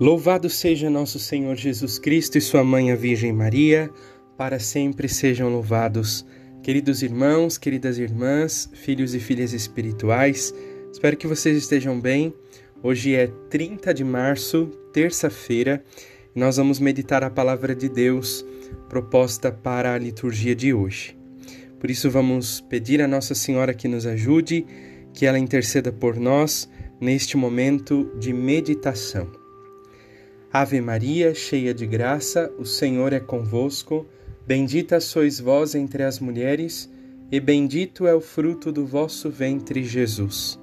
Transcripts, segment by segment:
Louvado seja nosso Senhor Jesus Cristo e Sua Mãe, a Virgem Maria, para sempre sejam louvados. Queridos irmãos, queridas irmãs, filhos e filhas espirituais, espero que vocês estejam bem. Hoje é 30 de março, terça-feira, e nós vamos meditar a palavra de Deus proposta para a liturgia de hoje. Por isso, vamos pedir a Nossa Senhora que nos ajude, que ela interceda por nós neste momento de meditação. Ave Maria, cheia de graça, o Senhor é convosco. Bendita sois vós entre as mulheres, e bendito é o fruto do vosso ventre, Jesus.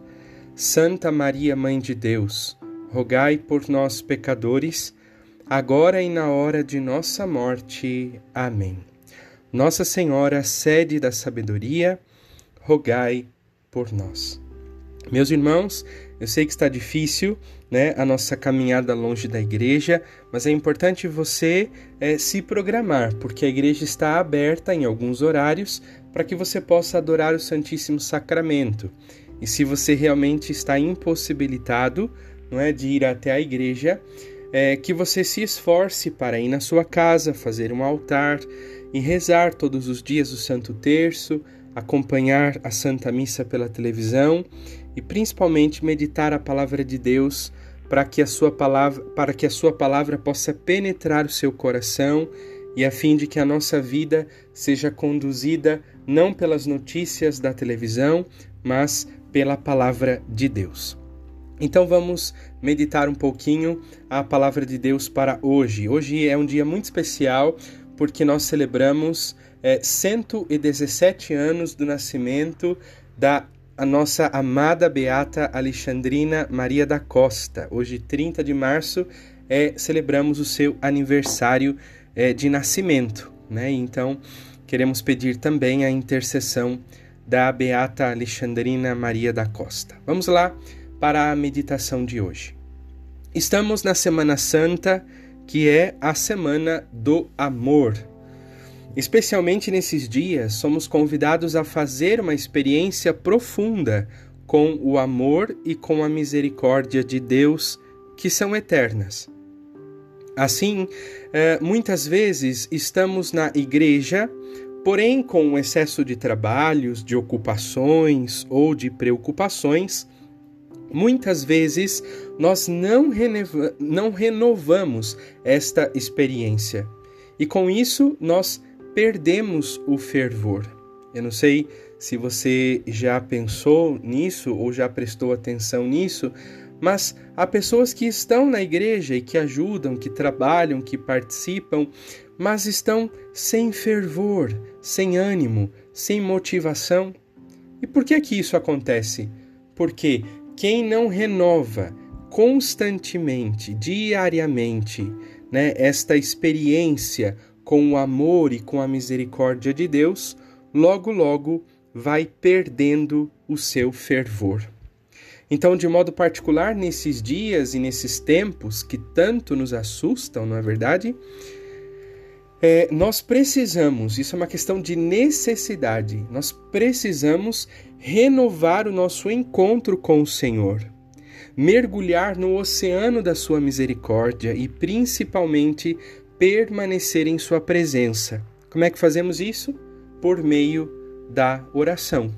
Santa Maria, Mãe de Deus, rogai por nós, pecadores, agora e na hora de nossa morte. Amém. Nossa Senhora, sede da sabedoria, rogai por nós. Meus irmãos, eu sei que está difícil, né, a nossa caminhada longe da igreja, mas é importante você é, se programar, porque a igreja está aberta em alguns horários para que você possa adorar o Santíssimo Sacramento. E se você realmente está impossibilitado, não é, de ir até a igreja, é, que você se esforce para ir na sua casa, fazer um altar e rezar todos os dias o Santo Terço, acompanhar a Santa Missa pela televisão e principalmente meditar a palavra de Deus para que a sua palavra, para que a sua palavra possa penetrar o seu coração e a fim de que a nossa vida seja conduzida não pelas notícias da televisão, mas pela palavra de Deus. Então vamos meditar um pouquinho a palavra de Deus para hoje. Hoje é um dia muito especial porque nós celebramos é, 117 anos do nascimento da a nossa amada beata Alexandrina Maria da Costa. Hoje, 30 de março, é, celebramos o seu aniversário é, de nascimento. Né? Então, queremos pedir também a intercessão da beata Alexandrina Maria da Costa. Vamos lá para a meditação de hoje. Estamos na Semana Santa, que é a Semana do Amor. Especialmente nesses dias, somos convidados a fazer uma experiência profunda com o amor e com a misericórdia de Deus, que são eternas. Assim, eh, muitas vezes estamos na igreja, porém, com excesso de trabalhos, de ocupações ou de preocupações, muitas vezes nós não, renova não renovamos esta experiência. E com isso, nós perdemos o fervor. Eu não sei se você já pensou nisso ou já prestou atenção nisso, mas há pessoas que estão na igreja e que ajudam, que trabalham, que participam, mas estão sem fervor, sem ânimo, sem motivação. E por que que isso acontece? Porque quem não renova constantemente, diariamente, né, esta experiência com o amor e com a misericórdia de Deus, logo, logo vai perdendo o seu fervor. Então, de modo particular, nesses dias e nesses tempos que tanto nos assustam, não é verdade? É, nós precisamos, isso é uma questão de necessidade, nós precisamos renovar o nosso encontro com o Senhor, mergulhar no oceano da Sua misericórdia e principalmente permanecer em Sua presença. Como é que fazemos isso? Por meio da oração.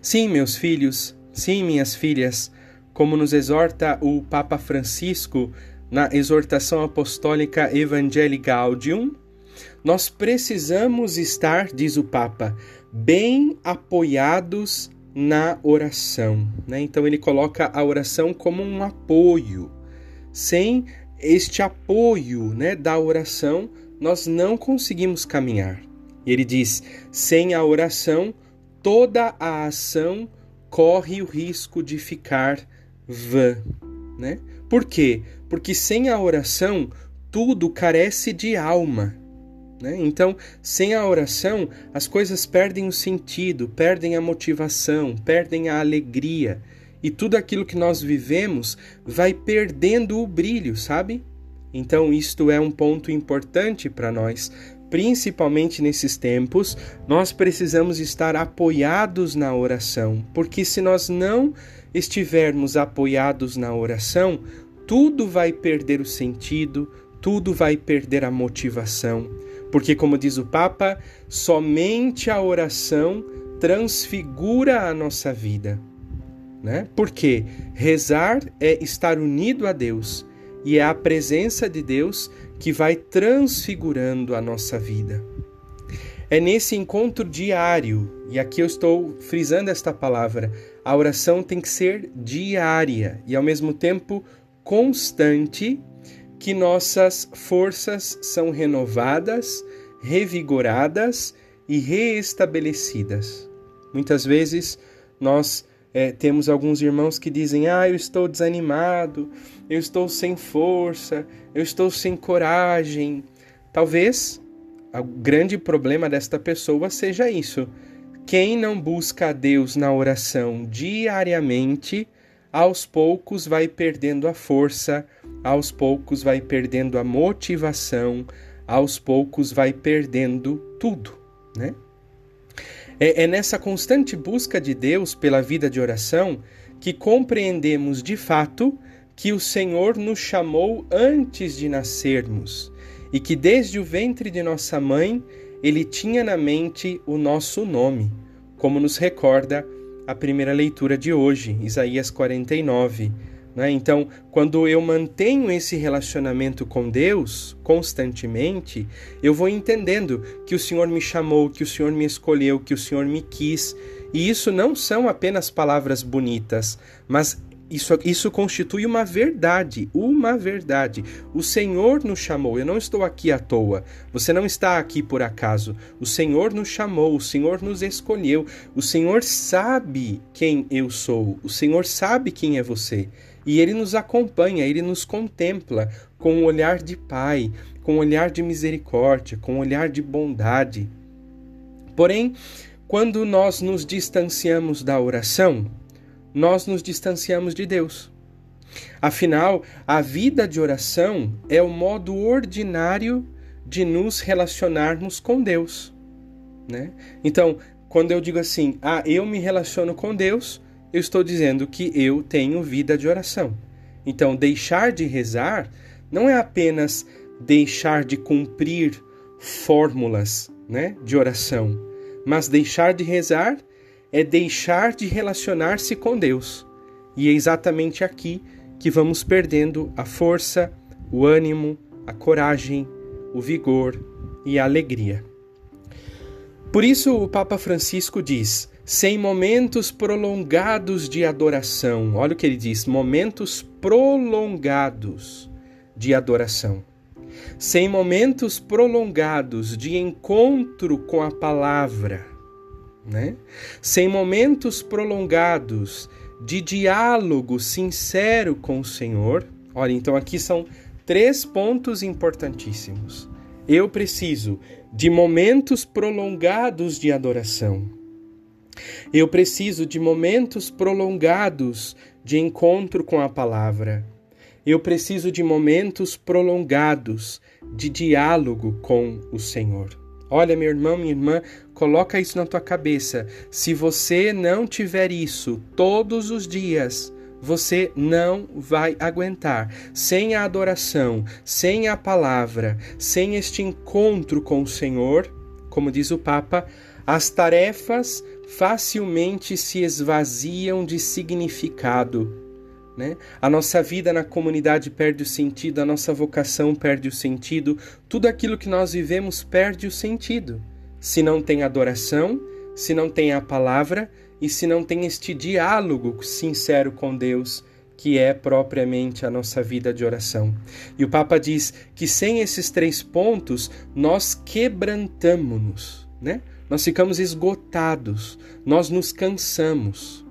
Sim, meus filhos, sim, minhas filhas, como nos exorta o Papa Francisco na exortação apostólica Evangelii Gaudium, nós precisamos estar, diz o Papa, bem apoiados na oração. Né? Então ele coloca a oração como um apoio. Sem este apoio né, da oração, nós não conseguimos caminhar. E ele diz: sem a oração, toda a ação corre o risco de ficar vã. Né? Por quê? Porque sem a oração, tudo carece de alma. Né? Então, sem a oração, as coisas perdem o sentido, perdem a motivação, perdem a alegria e tudo aquilo que nós vivemos vai perdendo o brilho, sabe? Então, isto é um ponto importante para nós, principalmente nesses tempos, nós precisamos estar apoiados na oração, porque se nós não estivermos apoiados na oração, tudo vai perder o sentido, tudo vai perder a motivação. Porque, como diz o Papa, somente a oração transfigura a nossa vida. Né? Porque rezar é estar unido a Deus e é a presença de Deus que vai transfigurando a nossa vida. É nesse encontro diário, e aqui eu estou frisando esta palavra, a oração tem que ser diária e ao mesmo tempo constante, que nossas forças são renovadas, revigoradas e reestabelecidas. Muitas vezes nós é, temos alguns irmãos que dizem: Ah, eu estou desanimado, eu estou sem força, eu estou sem coragem. Talvez o grande problema desta pessoa seja isso. Quem não busca a Deus na oração diariamente, aos poucos vai perdendo a força, aos poucos vai perdendo a motivação, aos poucos vai perdendo tudo, né? É, é nessa constante busca de Deus pela vida de oração que compreendemos de fato que o Senhor nos chamou antes de nascermos e que desde o ventre de nossa mãe ele tinha na mente o nosso nome, como nos recorda a primeira leitura de hoje, Isaías 49. Né? Então, quando eu mantenho esse relacionamento com Deus constantemente, eu vou entendendo que o Senhor me chamou, que o Senhor me escolheu, que o Senhor me quis. E isso não são apenas palavras bonitas, mas isso, isso constitui uma verdade, uma verdade. O Senhor nos chamou, eu não estou aqui à toa, você não está aqui por acaso. O Senhor nos chamou, o Senhor nos escolheu, o Senhor sabe quem eu sou, o Senhor sabe quem é você. E ele nos acompanha, ele nos contempla com um olhar de Pai, com um olhar de misericórdia, com um olhar de bondade. Porém, quando nós nos distanciamos da oração, nós nos distanciamos de Deus. Afinal, a vida de oração é o modo ordinário de nos relacionarmos com Deus. Né? Então, quando eu digo assim, ah, eu me relaciono com Deus, eu estou dizendo que eu tenho vida de oração. Então, deixar de rezar não é apenas deixar de cumprir fórmulas né, de oração, mas deixar de rezar é deixar de relacionar-se com Deus. E é exatamente aqui que vamos perdendo a força, o ânimo, a coragem, o vigor e a alegria. Por isso, o Papa Francisco diz: sem momentos prolongados de adoração, olha o que ele diz: momentos prolongados de adoração. Sem momentos prolongados de encontro com a palavra, né? Sem momentos prolongados de diálogo sincero com o Senhor. Olha, então aqui são três pontos importantíssimos. Eu preciso de momentos prolongados de adoração. Eu preciso de momentos prolongados de encontro com a palavra. Eu preciso de momentos prolongados de diálogo com o Senhor. Olha, meu irmão, minha irmã, coloca isso na tua cabeça. Se você não tiver isso todos os dias, você não vai aguentar. Sem a adoração, sem a palavra, sem este encontro com o Senhor, como diz o Papa, as tarefas facilmente se esvaziam de significado né? A nossa vida na comunidade perde o sentido, a nossa vocação perde o sentido, tudo aquilo que nós vivemos perde o sentido. Se não tem adoração, se não tem a palavra e se não tem este diálogo sincero com Deus, que é propriamente a nossa vida de oração. E o Papa diz que sem esses três pontos nós quebrantamos-nos, né? Nós ficamos esgotados, nós nos cansamos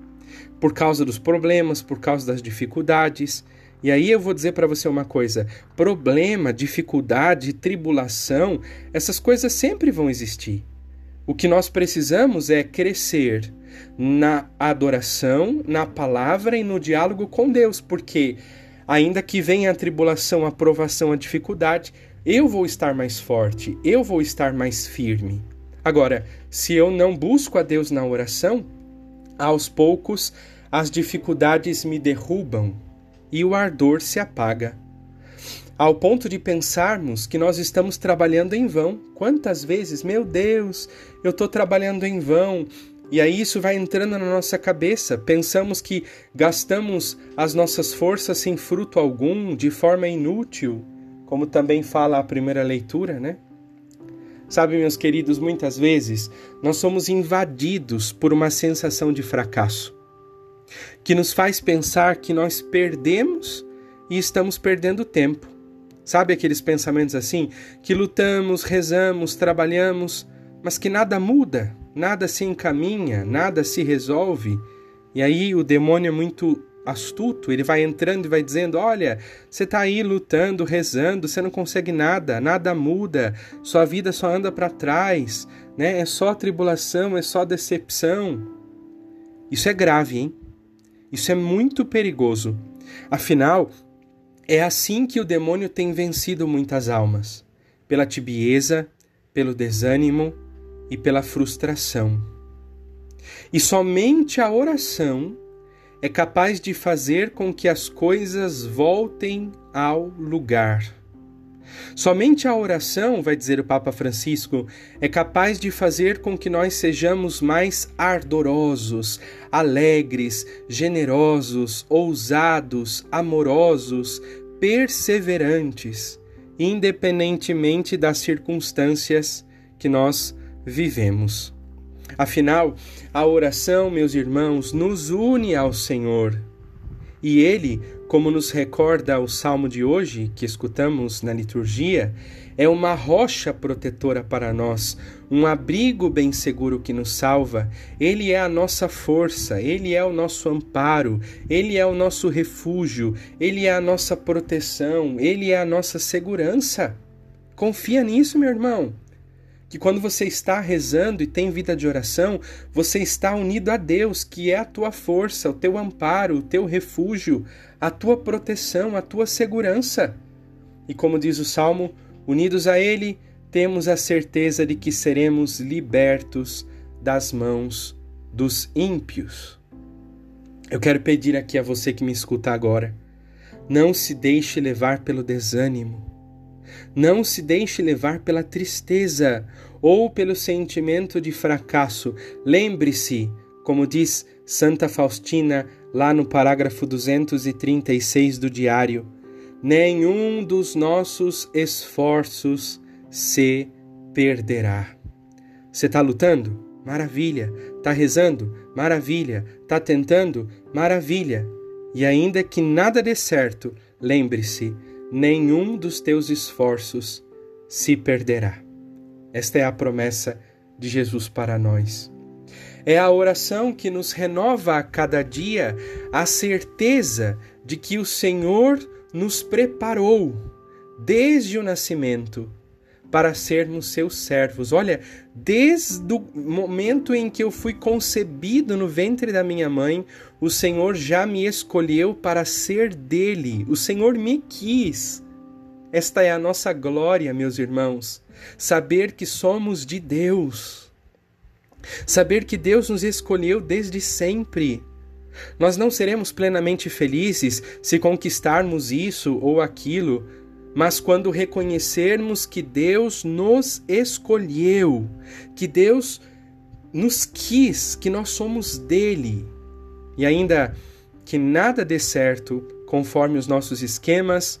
por causa dos problemas, por causa das dificuldades. E aí eu vou dizer para você uma coisa: problema, dificuldade, tribulação, essas coisas sempre vão existir. O que nós precisamos é crescer na adoração, na palavra e no diálogo com Deus, porque ainda que venha a tribulação, a provação, a dificuldade, eu vou estar mais forte, eu vou estar mais firme. Agora, se eu não busco a Deus na oração, aos poucos as dificuldades me derrubam e o ardor se apaga. Ao ponto de pensarmos que nós estamos trabalhando em vão. Quantas vezes, meu Deus, eu estou trabalhando em vão, e aí isso vai entrando na nossa cabeça. Pensamos que gastamos as nossas forças sem fruto algum, de forma inútil, como também fala a primeira leitura, né? Sabe, meus queridos, muitas vezes nós somos invadidos por uma sensação de fracasso, que nos faz pensar que nós perdemos e estamos perdendo tempo. Sabe aqueles pensamentos assim? Que lutamos, rezamos, trabalhamos, mas que nada muda, nada se encaminha, nada se resolve. E aí o demônio é muito astuto, ele vai entrando e vai dizendo: Olha, você está aí lutando, rezando, você não consegue nada, nada muda, sua vida só anda para trás, né? é só tribulação, é só decepção. Isso é grave, hein? Isso é muito perigoso. Afinal, é assim que o demônio tem vencido muitas almas: pela tibieza, pelo desânimo e pela frustração. E somente a oração é capaz de fazer com que as coisas voltem ao lugar. Somente a oração, vai dizer o Papa Francisco, é capaz de fazer com que nós sejamos mais ardorosos, alegres, generosos, ousados, amorosos, perseverantes, independentemente das circunstâncias que nós vivemos. Afinal, a oração, meus irmãos, nos une ao Senhor. E Ele, como nos recorda o salmo de hoje, que escutamos na liturgia, é uma rocha protetora para nós, um abrigo bem seguro que nos salva. Ele é a nossa força, ele é o nosso amparo, ele é o nosso refúgio, ele é a nossa proteção, ele é a nossa segurança. Confia nisso, meu irmão que quando você está rezando e tem vida de oração, você está unido a Deus, que é a tua força, o teu amparo, o teu refúgio, a tua proteção, a tua segurança. E como diz o salmo, unidos a Ele, temos a certeza de que seremos libertos das mãos dos ímpios. Eu quero pedir aqui a você que me escuta agora, não se deixe levar pelo desânimo não se deixe levar pela tristeza ou pelo sentimento de fracasso. Lembre-se, como diz Santa Faustina lá no parágrafo 236 do diário, nenhum dos nossos esforços se perderá. Você está lutando? Maravilha. Está rezando? Maravilha. Está tentando? Maravilha. E ainda que nada dê certo, lembre-se, nenhum dos teus esforços se perderá. Esta é a promessa de Jesus para nós. É a oração que nos renova a cada dia a certeza de que o Senhor nos preparou desde o nascimento para sermos seus servos. Olha, desde o momento em que eu fui concebido no ventre da minha mãe, o Senhor já me escolheu para ser dele. O Senhor me quis. Esta é a nossa glória, meus irmãos, saber que somos de Deus. Saber que Deus nos escolheu desde sempre. Nós não seremos plenamente felizes se conquistarmos isso ou aquilo, mas quando reconhecermos que Deus nos escolheu, que Deus nos quis, que nós somos dele, e ainda que nada dê certo conforme os nossos esquemas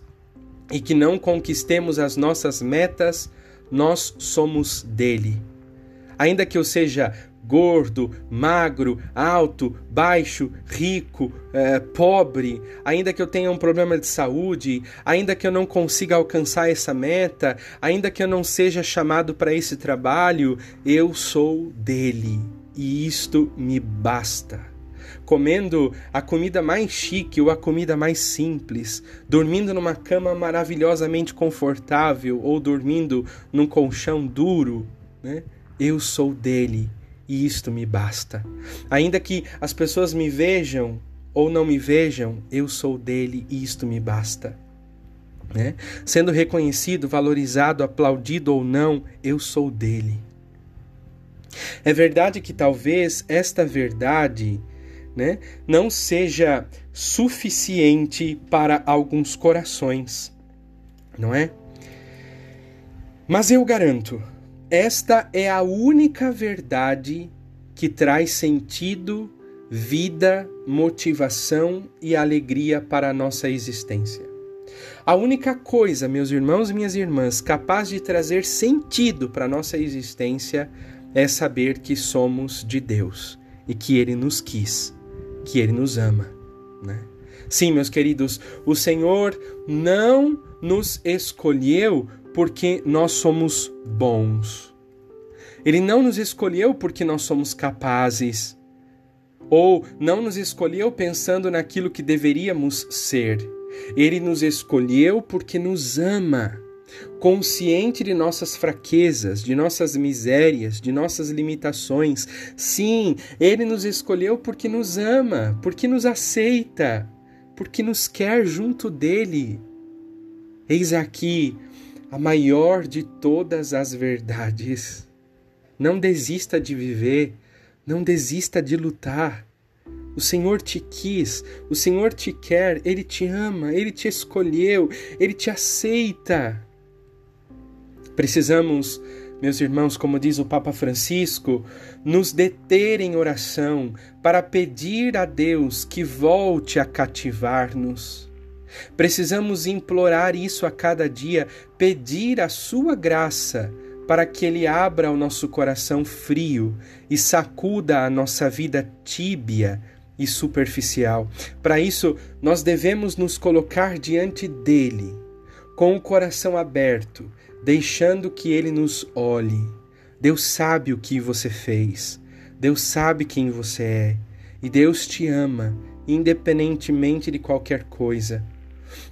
e que não conquistemos as nossas metas, nós somos dele. Ainda que eu seja gordo, magro, alto, baixo, rico, é, pobre, ainda que eu tenha um problema de saúde, ainda que eu não consiga alcançar essa meta, ainda que eu não seja chamado para esse trabalho, eu sou dele e isto me basta comendo a comida mais chique ou a comida mais simples, dormindo numa cama maravilhosamente confortável ou dormindo num colchão duro, né? Eu sou dele e isto me basta. Ainda que as pessoas me vejam ou não me vejam, eu sou dele e isto me basta. Né? Sendo reconhecido, valorizado, aplaudido ou não, eu sou dele. É verdade que talvez esta verdade né, não seja suficiente para alguns corações, não é? Mas eu garanto, esta é a única verdade que traz sentido, vida, motivação e alegria para a nossa existência. A única coisa, meus irmãos e minhas irmãs, capaz de trazer sentido para a nossa existência é saber que somos de Deus e que Ele nos quis, que Ele nos ama. Né? Sim, meus queridos, o Senhor não nos escolheu porque nós somos bons. Ele não nos escolheu porque nós somos capazes. Ou não nos escolheu pensando naquilo que deveríamos ser. Ele nos escolheu porque nos ama, consciente de nossas fraquezas, de nossas misérias, de nossas limitações. Sim, ele nos escolheu porque nos ama, porque nos aceita, porque nos quer junto dele. Eis aqui a maior de todas as verdades. Não desista de viver, não desista de lutar. O Senhor te quis, o Senhor te quer, Ele te ama, Ele te escolheu, Ele te aceita. Precisamos, meus irmãos, como diz o Papa Francisco, nos deter em oração para pedir a Deus que volte a cativar-nos. Precisamos implorar isso a cada dia, pedir a Sua graça para que Ele abra o nosso coração frio e sacuda a nossa vida tíbia e superficial. Para isso, nós devemos nos colocar diante dele, com o coração aberto, deixando que ele nos olhe. Deus sabe o que você fez, Deus sabe quem você é, e Deus te ama, independentemente de qualquer coisa.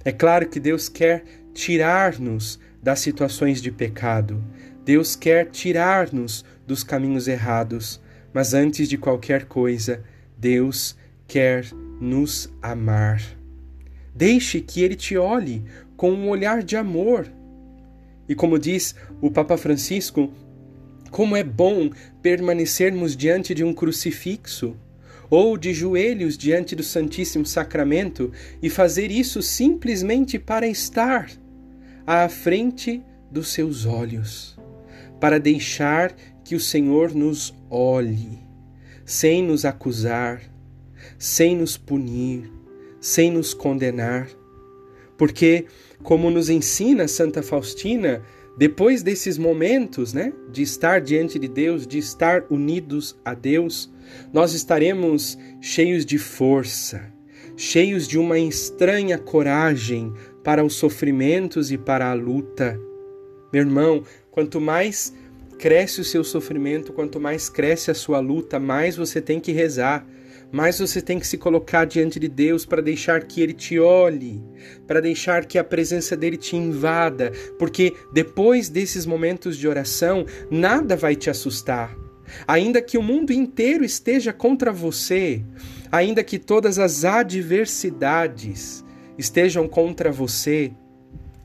É claro que Deus quer tirar-nos das situações de pecado. Deus quer tirar-nos dos caminhos errados, mas antes de qualquer coisa, Deus quer nos amar. Deixe que Ele te olhe com um olhar de amor. E como diz o Papa Francisco, como é bom permanecermos diante de um crucifixo ou de joelhos diante do Santíssimo Sacramento e fazer isso simplesmente para estar à frente dos seus olhos, para deixar que o Senhor nos olhe, sem nos acusar, sem nos punir, sem nos condenar. Porque, como nos ensina Santa Faustina, depois desses momentos, né, de estar diante de Deus, de estar unidos a Deus, nós estaremos cheios de força, cheios de uma estranha coragem para os sofrimentos e para a luta. Meu irmão, quanto mais cresce o seu sofrimento, quanto mais cresce a sua luta, mais você tem que rezar, mais você tem que se colocar diante de Deus para deixar que Ele te olhe, para deixar que a presença dele te invada, porque depois desses momentos de oração, nada vai te assustar. Ainda que o mundo inteiro esteja contra você, ainda que todas as adversidades estejam contra você,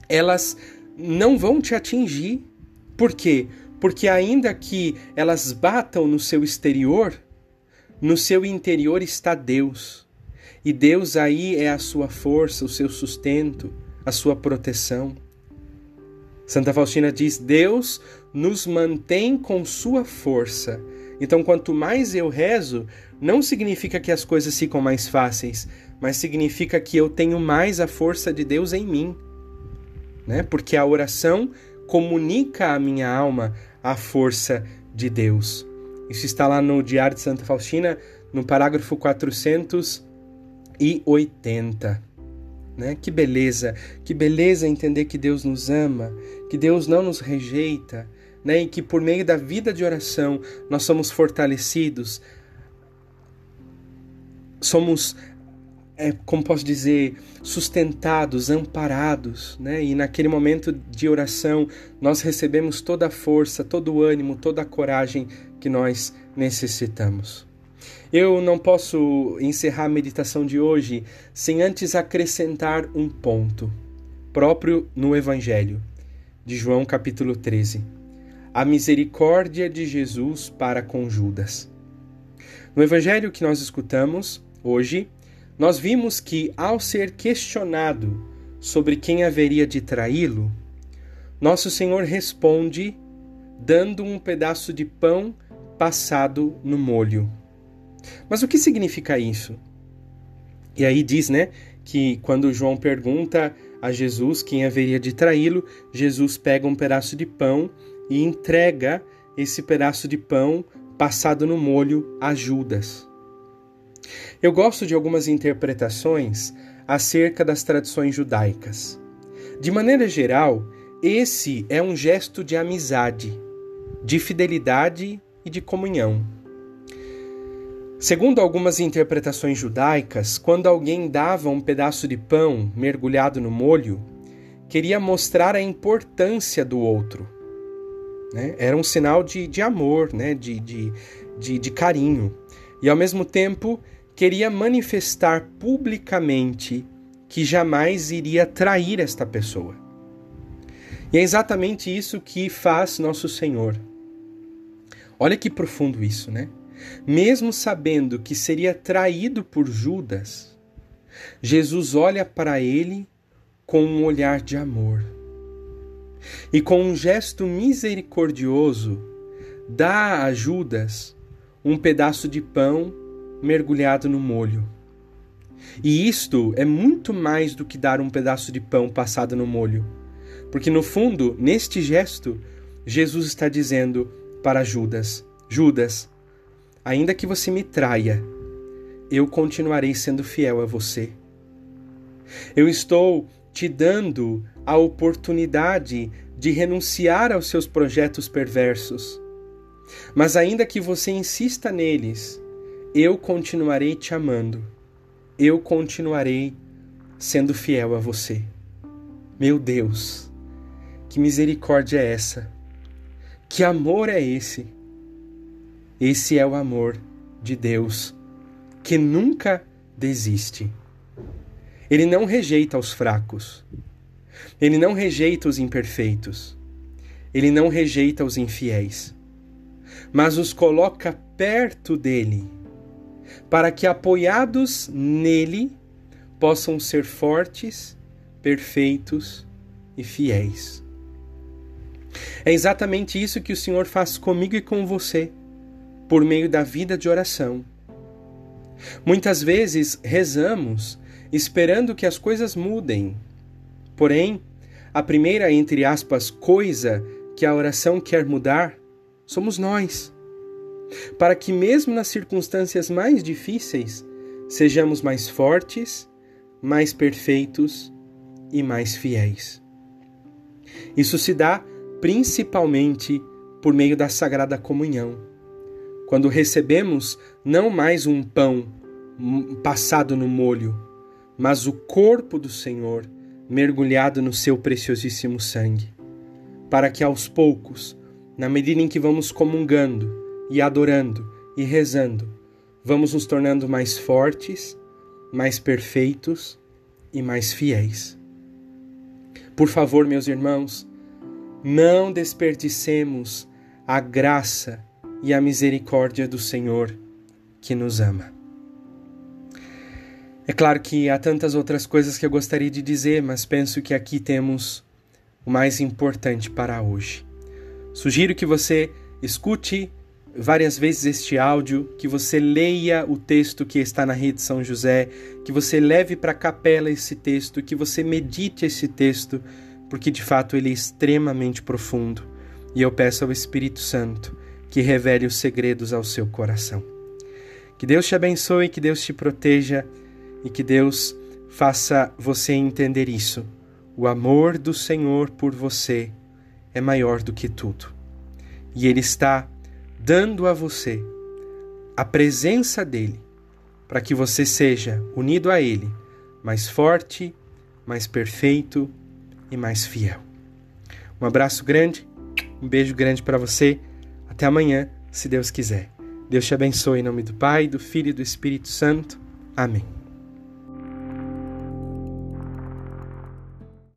elas não vão te atingir. Por quê? Porque ainda que elas batam no seu exterior, no seu interior está Deus. E Deus aí é a sua força, o seu sustento, a sua proteção. Santa Faustina diz: Deus nos mantém com sua força. Então, quanto mais eu rezo, não significa que as coisas ficam mais fáceis, mas significa que eu tenho mais a força de Deus em mim. Né? Porque a oração comunica à minha alma a força de Deus. Isso está lá no Diário de Santa Faustina, no parágrafo 480. Né? Que beleza, que beleza entender que Deus nos ama, que Deus não nos rejeita, né? e que por meio da vida de oração nós somos fortalecidos, somos, é, como posso dizer, sustentados, amparados, né? e naquele momento de oração nós recebemos toda a força, todo o ânimo, toda a coragem que nós necessitamos. Eu não posso encerrar a meditação de hoje sem antes acrescentar um ponto, próprio no Evangelho, de João capítulo 13. A misericórdia de Jesus para com Judas. No Evangelho que nós escutamos, hoje, nós vimos que, ao ser questionado sobre quem haveria de traí-lo, nosso Senhor responde dando um pedaço de pão passado no molho. Mas o que significa isso? E aí diz, né, que quando João pergunta a Jesus quem haveria de traí-lo, Jesus pega um pedaço de pão e entrega esse pedaço de pão passado no molho a Judas. Eu gosto de algumas interpretações acerca das tradições judaicas. De maneira geral, esse é um gesto de amizade, de fidelidade e de comunhão. Segundo algumas interpretações judaicas, quando alguém dava um pedaço de pão mergulhado no molho, queria mostrar a importância do outro. Né? Era um sinal de, de amor, né? de, de, de, de carinho. E ao mesmo tempo queria manifestar publicamente que jamais iria trair esta pessoa. E é exatamente isso que faz nosso Senhor. Olha que profundo isso, né? Mesmo sabendo que seria traído por Judas, Jesus olha para ele com um olhar de amor. E com um gesto misericordioso, dá a Judas um pedaço de pão mergulhado no molho. E isto é muito mais do que dar um pedaço de pão passado no molho. Porque no fundo, neste gesto, Jesus está dizendo para Judas: Judas, Ainda que você me traia, eu continuarei sendo fiel a você. Eu estou te dando a oportunidade de renunciar aos seus projetos perversos. Mas ainda que você insista neles, eu continuarei te amando. Eu continuarei sendo fiel a você. Meu Deus, que misericórdia é essa? Que amor é esse? Esse é o amor de Deus, que nunca desiste. Ele não rejeita os fracos. Ele não rejeita os imperfeitos. Ele não rejeita os infiéis. Mas os coloca perto dele, para que, apoiados nele, possam ser fortes, perfeitos e fiéis. É exatamente isso que o Senhor faz comigo e com você por meio da vida de oração. Muitas vezes rezamos esperando que as coisas mudem. Porém, a primeira, entre aspas, coisa que a oração quer mudar somos nós. Para que, mesmo nas circunstâncias mais difíceis, sejamos mais fortes, mais perfeitos e mais fiéis. Isso se dá principalmente por meio da Sagrada Comunhão quando recebemos não mais um pão passado no molho, mas o corpo do Senhor mergulhado no seu preciosíssimo sangue, para que aos poucos, na medida em que vamos comungando e adorando e rezando, vamos nos tornando mais fortes, mais perfeitos e mais fiéis. Por favor, meus irmãos, não desperdicemos a graça e a misericórdia do Senhor que nos ama. É claro que há tantas outras coisas que eu gostaria de dizer, mas penso que aqui temos o mais importante para hoje. Sugiro que você escute várias vezes este áudio, que você leia o texto que está na rede São José, que você leve para a capela esse texto, que você medite esse texto, porque de fato ele é extremamente profundo. E eu peço ao Espírito Santo que revele os segredos ao seu coração. Que Deus te abençoe, que Deus te proteja e que Deus faça você entender isso. O amor do Senhor por você é maior do que tudo. E Ele está dando a você a presença dEle para que você seja unido a Ele, mais forte, mais perfeito e mais fiel. Um abraço grande, um beijo grande para você até amanhã, se Deus quiser. Deus te abençoe em nome do Pai, do Filho e do Espírito Santo. Amém.